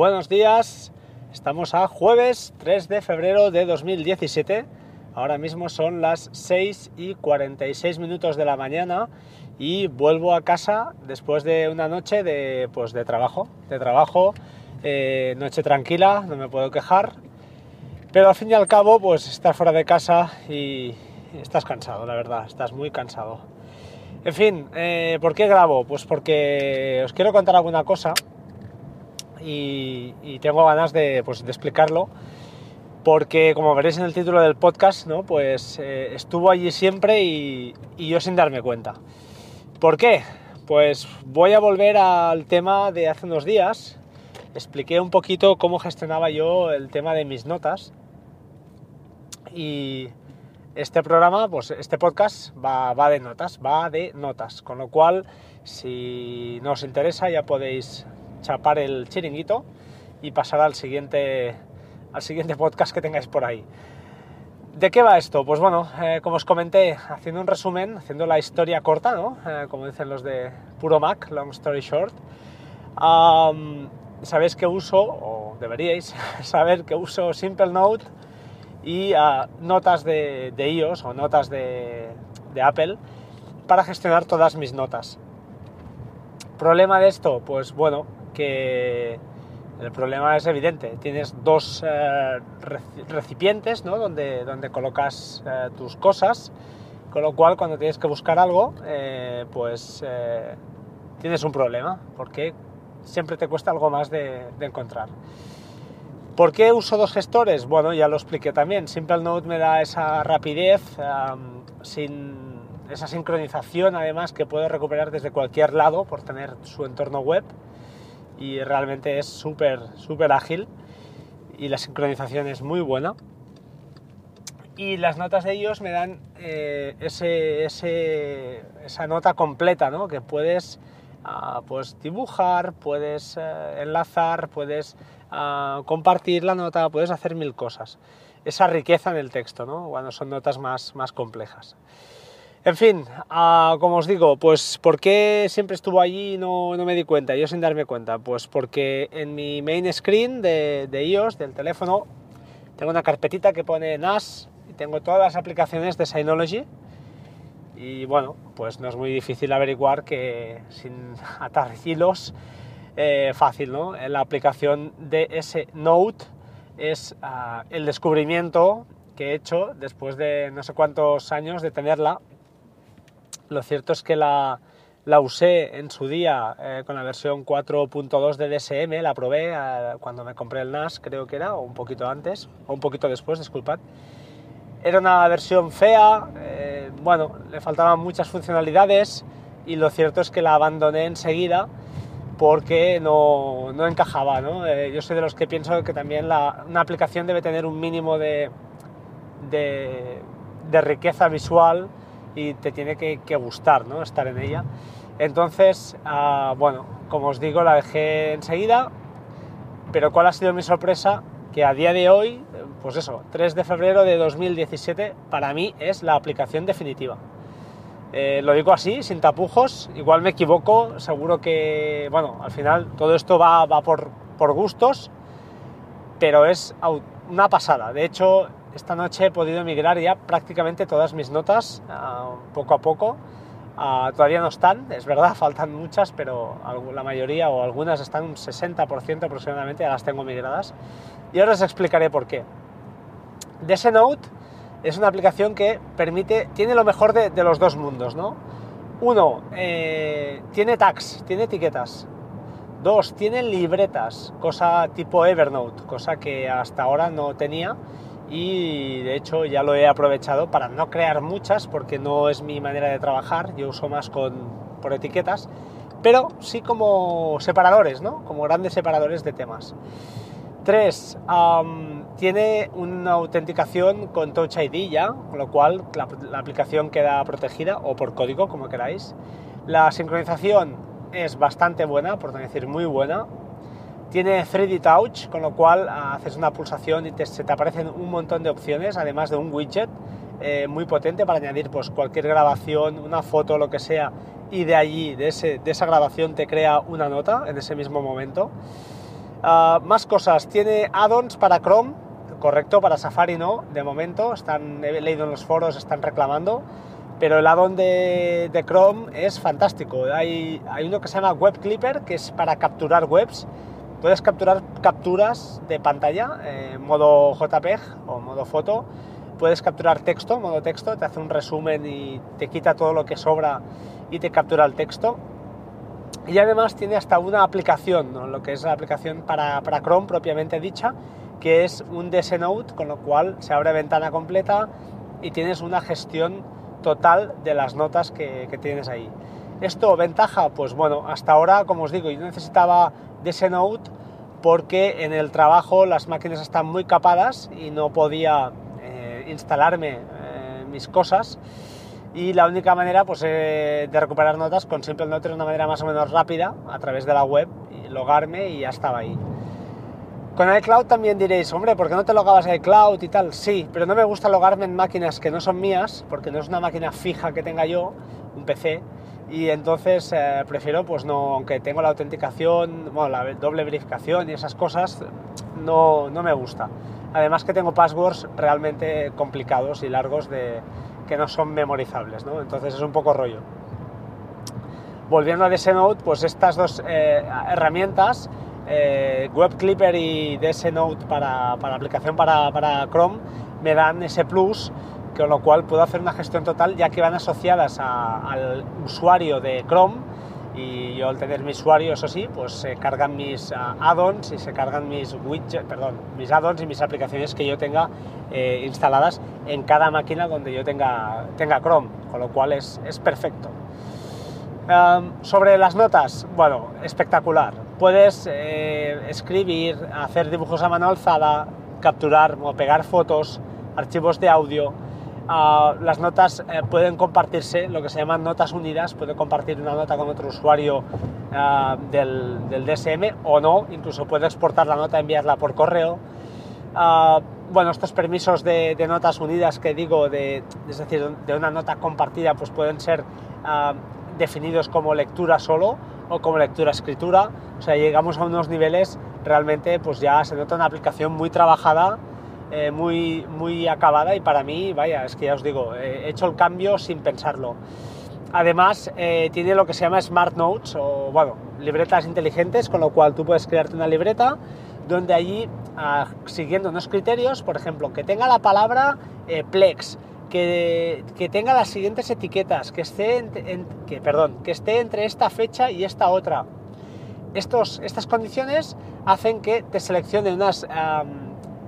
Buenos días, estamos a jueves 3 de febrero de 2017. Ahora mismo son las 6 y 46 minutos de la mañana y vuelvo a casa después de una noche de, pues, de trabajo. De trabajo, eh, noche tranquila, no me puedo quejar. Pero al fin y al cabo, pues estás fuera de casa y estás cansado, la verdad, estás muy cansado. En fin, eh, ¿por qué grabo? Pues porque os quiero contar alguna cosa y, tengo ganas pues, de, explicarlo porque como veréis en el título del podcast, ¿no? pues eh, estuvo allí siempre y, yo sin darme cuenta. ¿Por qué? Pues voy a volver al tema de hace unos días. Expliqué un poquito cómo gestionaba yo el tema de mis notas. Y este programa, pues este podcast va, va de notas, va de notas. Con lo cual, si no os interesa, ya podéis chapar el chiringuito y pasar al siguiente, al siguiente podcast que tengáis por ahí. ¿De qué va esto? Pues bueno, eh, como os comenté, haciendo un resumen, haciendo la historia corta, ¿no? Eh, como dicen los de Puro Mac, Long Story Short, sabéis que uso, o deberíais saber que uso Simple Note y ah, notas de, iOS o notas de Apple para gestionar todas mis notas. ¿Problema de esto? Pues bueno, que el problema es evidente. Tienes dos eh, recipientes ¿no? donde, donde colocas eh, tus cosas, con lo cual cuando tienes que buscar algo, eh, pues tienes un problema, porque siempre te cuesta algo más de, encontrar. ¿Por qué uso dos gestores? Bueno, ya lo expliqué también. SimpleNote me da esa rapidez, sin esa sincronización además que puedo recuperar desde cualquier lado por tener su entorno web y realmente es súper, súper ágil y la sincronización es muy buena. Y las notas de ellos me dan eh, ese, esa nota completa, ¿no? que puedes ah, pues dibujar, puedes eh, enlazar, puedes ah, compartir la nota, puedes hacer mil cosas. Esa riqueza en el texto, ¿no? cuando son notas más, más complejas. En fin, ah, como os digo, pues ¿por qué siempre estuvo allí y no, no, me di cuenta? Yo sin darme cuenta, pues porque en mi main screen de, iOS, del teléfono, tengo una carpetita que pone NAS y tengo todas las aplicaciones de Synology y bueno, pues no es muy difícil averiguar que sin atar hilos, eh, fácil, ¿no? La aplicación de ese Note es ah, el descubrimiento que he hecho después de no sé cuántos años de tenerla lo cierto es que la, usé en su día eh, con la versión 4.2 de DSM, la probé eh, cuando me compré el NAS, creo que era, o un poquito antes, o un poquito después, disculpad. Era una versión fea, eh, bueno, le faltaban muchas funcionalidades y lo cierto es que la abandoné enseguida porque no, no encajaba. ¿no? yo soy de los que pienso que también la, una aplicación debe tener un mínimo de, de, de riqueza visual y te tiene que, gustar ¿no? estar en ella. Entonces, ah, bueno, como os digo, la dejé enseguida, pero ¿cuál ha sido mi sorpresa? Que a día de hoy, pues eso, 3 de febrero de 2017, para mí es la aplicación definitiva. Eh, lo digo así, sin tapujos, igual me equivoco, seguro que, bueno, al final todo esto va, va por, por gustos, pero es una pasada. De hecho, esta noche he podido migrar ya prácticamente todas mis notas, ah, poco a poco. Ah, todavía no están, es verdad, faltan muchas, pero la mayoría o algunas están un 60% aproximadamente, ya las tengo migradas. Y ahora os explicaré por qué. Note es una aplicación que permite, tiene lo mejor de, los dos mundos, ¿no? Uno, eh, tiene tags, tiene etiquetas. Dos, tiene libretas, cosa tipo Evernote, cosa que hasta ahora no tenía y de hecho ya lo he aprovechado para no crear muchas porque no es mi manera de trabajar, yo uso más con, por etiquetas, pero sí como separadores, ¿no? como grandes separadores de temas. Tres, tiene una autenticación con Touch ID ya, con lo cual la, la aplicación queda protegida o por código, como queráis. La sincronización es bastante buena, por decir muy buena, tiene 3D Touch, con lo cual ah, haces una pulsación y se te aparecen un montón de opciones, además de un widget eh, muy potente para añadir pues, cualquier grabación, una foto, lo que sea, y de allí, de, esa grabación, te crea una nota en ese mismo momento. Ah, más cosas, tiene add-ons para Chrome, correcto, para Safari no, de momento, están, he leído en los foros, están reclamando, pero el add-on de, de, Chrome es fantástico. Hay, hay uno que se llama Web Clipper, que es para capturar webs, puedes capturar capturas de pantalla en modo JPEG o modo foto, puedes capturar texto, modo texto, te hace un resumen y te quita todo lo que sobra y te captura el texto. Y además tiene hasta una aplicación, lo que es la aplicación para, para, Chrome propiamente dicha, que es un DS Note, con lo cual se abre ventana completa y tienes una gestión total de las notas que, que tienes ahí. Esto, ventaja, pues bueno, hasta ahora, como os digo, yo necesitaba DS Note porque en el trabajo las máquinas están muy capadas y no podía eh, instalarme eh, mis cosas y la única manera pues, eh, de recuperar notas con Simple Note era una manera más o menos rápida a través de la web, logarme y ya estaba ahí. Con iCloud también diréis, hombre, ¿por qué no te logabas a iCloud y tal? Sí, pero no me gusta logarme en máquinas que no son mías, porque no es una máquina fija que tenga yo, un PC, y entonces eh, prefiero, pues no, aunque tengo la autenticación, bueno, la doble verificación y esas cosas, no, no me gusta. Además que tengo passwords realmente complicados y largos de, que no son memorizables, ¿no? Entonces es un poco rollo. Volviendo a DS Note, pues estas dos eh, herramientas, eh, Web Clipper y DS Note para, para aplicación para, para, Chrome, me dan ese plus, con lo cual puedo hacer una gestión total ya que van asociadas al usuario de Chrome y yo al tener mi usuario, eso sí, pues se cargan mis uh, add-ons y se cargan mis widgets, perdón, mis y mis aplicaciones que yo tenga eh, instaladas en cada máquina donde yo tenga, tenga Chrome, con lo cual es, es perfecto. Sobre las notas, bueno, espectacular. Puedes eh, escribir, hacer dibujos a mano alzada, capturar o pegar fotos, archivos de audio, las notas eh, pueden compartirse, lo que se llaman notas unidas, puede compartir una nota con otro usuario uh, del, del, DSM o no, incluso puede exportar la nota, enviarla por correo. Uh, bueno, estos permisos de, de, notas unidas que digo, de, es decir, de una nota compartida, pues pueden ser definidos como lectura solo o como lectura-escritura. O sea, llegamos a unos niveles realmente, pues ya se nota una aplicación muy trabajada eh, muy, muy acabada y para mí, vaya, es que ya os digo, he hecho el cambio sin pensarlo. Además, eh, tiene lo que se llama Smart Notes o, bueno, libretas inteligentes, con lo cual tú puedes crearte una libreta donde allí, ah, siguiendo unos criterios, por ejemplo, que tenga la palabra eh, Plex, que, que, tenga las siguientes etiquetas, que esté, en, que, perdón, que esté entre esta fecha y esta otra. Estos, estas condiciones hacen que te seleccione unas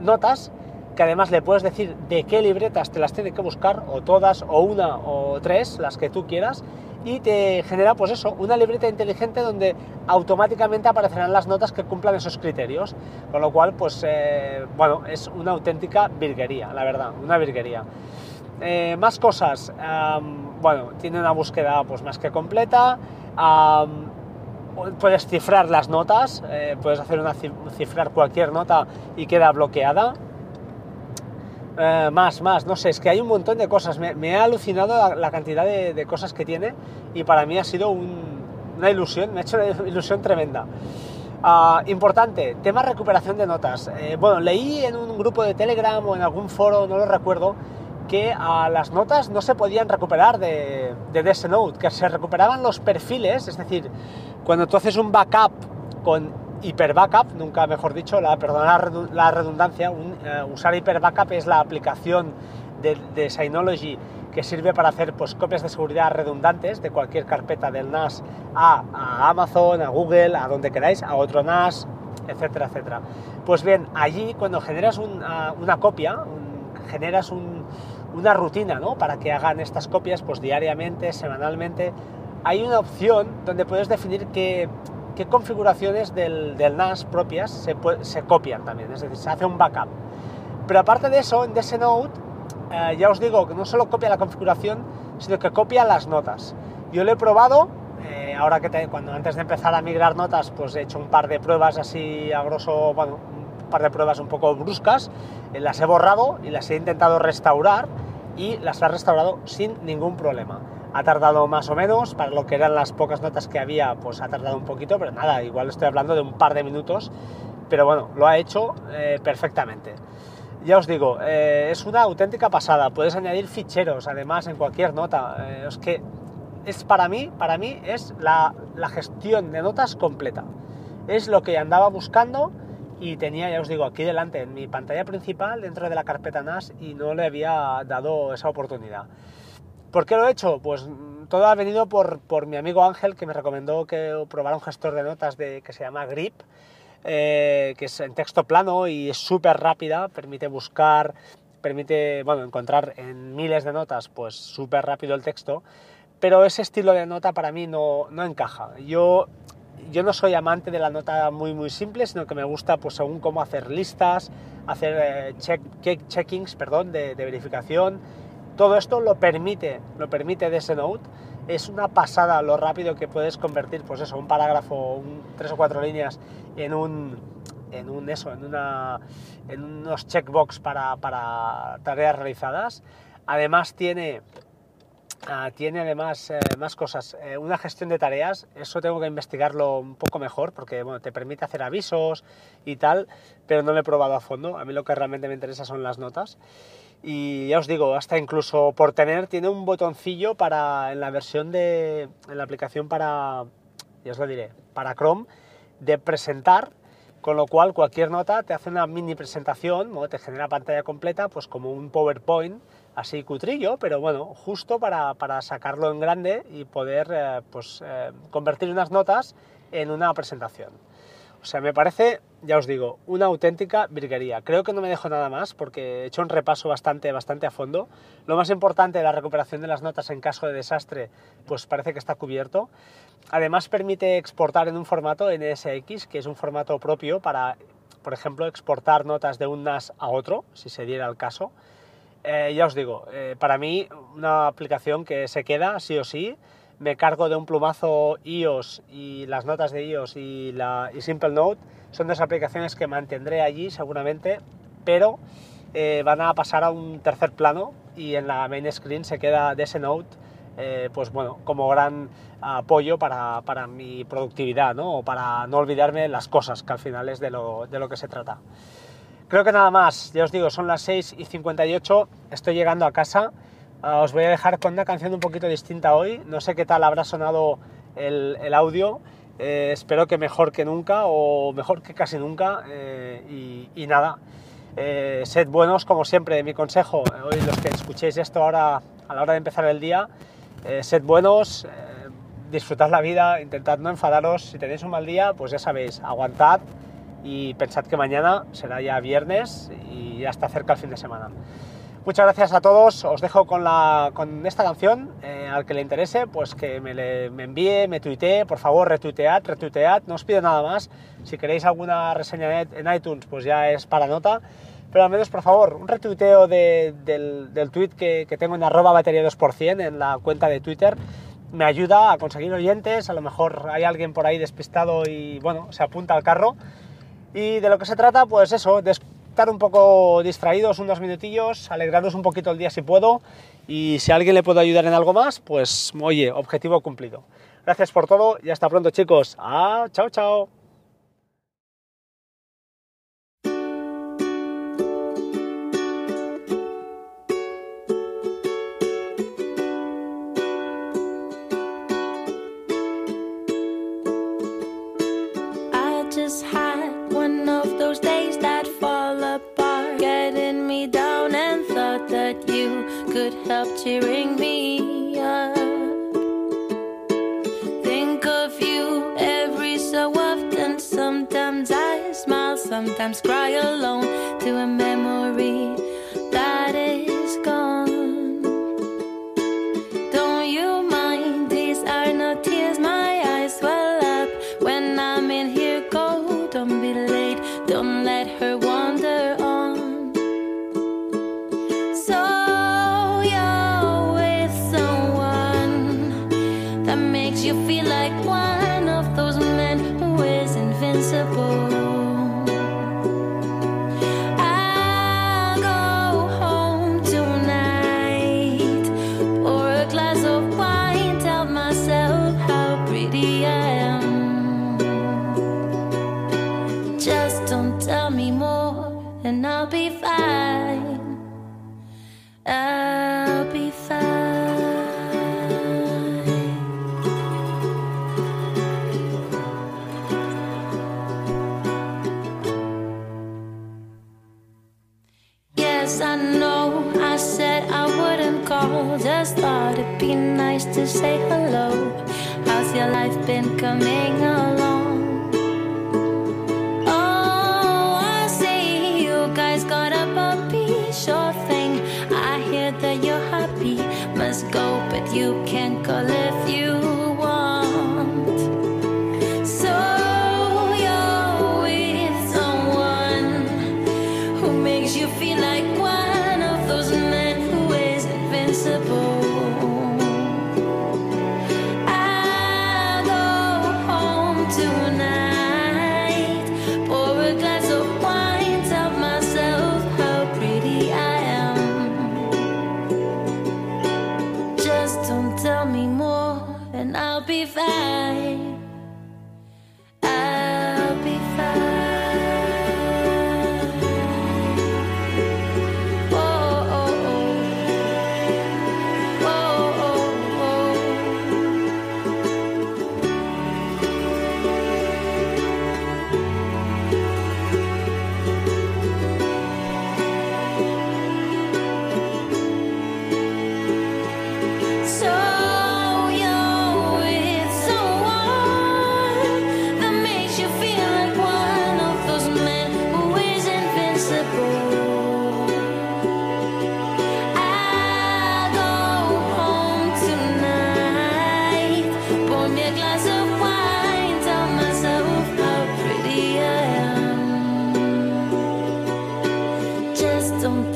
notas que además le puedes decir de qué libretas te las tiene que buscar, o todas, o una, o tres, las que tú quieras, y te genera, pues eso, una libreta inteligente donde automáticamente aparecerán las notas que cumplan esos criterios, con lo cual, pues, eh, bueno, es una auténtica virguería, la verdad, una virguería. Eh, más cosas, bueno, tiene una búsqueda pues más que completa, puedes cifrar las notas, eh, puedes hacer una cifrar cualquier nota y queda bloqueada, eh, más, más, no sé, es que hay un montón de cosas. Me, ha alucinado la, cantidad de, cosas que tiene y para mí ha sido una ilusión, me ha hecho una ilusión tremenda. Ah, importante, tema recuperación de notas. Eh, bueno, leí en un grupo de Telegram o en algún foro, no lo recuerdo, que a las notas no se podían recuperar de, de DS Note, que se recuperaban los perfiles, es decir, cuando tú haces un backup con Hyper Backup, nunca mejor dicho, la, perdona la redundancia, eh, usar Hyper Backup es la aplicación de, Synology que sirve para hacer pues, copias de seguridad redundantes de cualquier carpeta del NAS a, Amazon, a Google, a donde queráis, a otro NAS, etcétera, etcétera. Pues bien, allí cuando generas una copia, generas una rutina ¿no? para que hagan estas copias pues, diariamente, semanalmente, hay una opción donde puedes definir que qué configuraciones del, NAS propias se, se, copian también, es decir, se hace un backup. Pero aparte de eso, en DS Note, eh, ya os digo que no solo copia la configuración, sino que copia las notas. Yo lo he probado, eh, ahora que cuando antes de empezar a migrar notas, pues he hecho un par de pruebas así a grosso, bueno, un par de pruebas un poco bruscas, eh, las he borrado y las he intentado restaurar y las ha restaurado sin ningún problema. Ha tardado más o menos, para lo que eran las pocas notas que había, pues ha tardado un poquito, pero nada, igual estoy hablando de un par de minutos pero bueno, lo ha hecho eh, perfectamente. Ya os digo, eh, es una auténtica pasada. Puedes añadir ficheros, además, en cualquier nota. Eh, es que es para mí, para mí es la, la, gestión de notas completa. Es lo que andaba buscando y tenía, ya os digo, aquí delante en mi pantalla principal dentro de la carpeta NAS y no le había dado esa oportunidad. ¿Por qué lo he hecho? Pues mm, todo ha venido por, por mi amigo Ángel que me recomendó que probara un gestor de notas de, que se llama Grip eh, que es en texto plano y es súper rápida, permite buscar, permite bueno, encontrar en miles de notas pues súper rápido el texto, pero ese estilo de nota para mí no, no encaja. Yo, yo no soy amante de la nota muy muy simple, sino que me gusta pues según cómo hacer listas, hacer eh, check, checkings perdón, de verificación, todo esto lo permite, lo permite Note es una pasada lo rápido que puedes convertir, pues eso, un parágrafo, tres o cuatro líneas en un, en un eso, en, una, en unos checkbox para, para tareas realizadas. Además tiene, uh, tiene además eh, más cosas. Eh, una gestión de tareas, eso tengo que investigarlo un poco mejor porque bueno, te permite hacer avisos y tal, pero no lo he probado a fondo. A mí lo que realmente me interesa son las notas. Y ya os digo, hasta incluso por tener, tiene un botoncillo para, en la versión de, en la aplicación para, ya os lo diré, para Chrome, de presentar, con lo cual cualquier nota te hace una mini presentación, ¿no? te genera pantalla completa, pues como un PowerPoint, así cutrillo, pero bueno, justo para, para sacarlo en grande y poder eh, pues, eh, convertir unas notas en una presentación. O sea, me parece, ya os digo, una auténtica virguería. Creo que no me dejo nada más porque he hecho un repaso bastante, bastante a fondo. Lo más importante, la recuperación de las notas en caso de desastre, pues parece que está cubierto. Además permite exportar en un formato NSX, que es un formato propio para, por ejemplo, exportar notas de un NAS a otro, si se diera el caso. Eh, ya os digo, eh, para mí una aplicación que se queda sí o sí me cargo de un plumazo iOS y las notas de iOS y, la, y Simple Note son dos aplicaciones que mantendré allí seguramente, pero eh, van a pasar a un tercer plano y en la main screen se queda DS Note, eh, pues bueno, como gran apoyo para, para, mi productividad, ¿no? O para no olvidarme las cosas, que al final es de lo, de lo que se trata. Creo que nada más, ya os digo, son las 6 y 58, estoy llegando a casa os voy a dejar con una canción un poquito distinta hoy. No sé qué tal habrá sonado el, audio. Eh, espero que mejor que nunca o mejor que casi nunca. Eh, y, nada, eh, sed buenos como siempre. Mi consejo, hoy los que escuchéis esto ahora a la hora de empezar el día, sed buenos, disfrutad la vida, intentad no enfadaros. Si tenéis un mal día, pues ya sabéis, aguantad y pensad que mañana será ya viernes y ya está cerca el fin de semana. Muchas gracias a todos, os dejo con, la, con esta canción, eh, al que le interese, pues que me, me, envíe, me tuitee, por favor, retuitead, retuitead, no os pido nada más, si queréis alguna reseña en iTunes, pues ya es para nota, pero al menos, por favor, un retuiteo del, del tweet que, que, tengo en arroba batería 2% en la cuenta de Twitter, me ayuda a conseguir oyentes, a lo mejor hay alguien por ahí despistado y, bueno, se apunta al carro, y de lo que se trata, pues eso, estar un poco distraídos unos minutillos, alegraros un poquito el día si puedo y si alguien le puedo ayudar en algo más, pues oye, objetivo cumplido. Gracias por todo y hasta pronto chicos. Ah, chao, chao. Cheering me up. Think of you every so often. Sometimes I smile, sometimes cry alone to a memory that trouble. Just thought it'd be nice to say hello. How's your life been coming along? Oh, I see you guys got a puppy. Sure thing, I hear that you're happy. Must go, but you can't call it.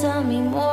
Tell me more,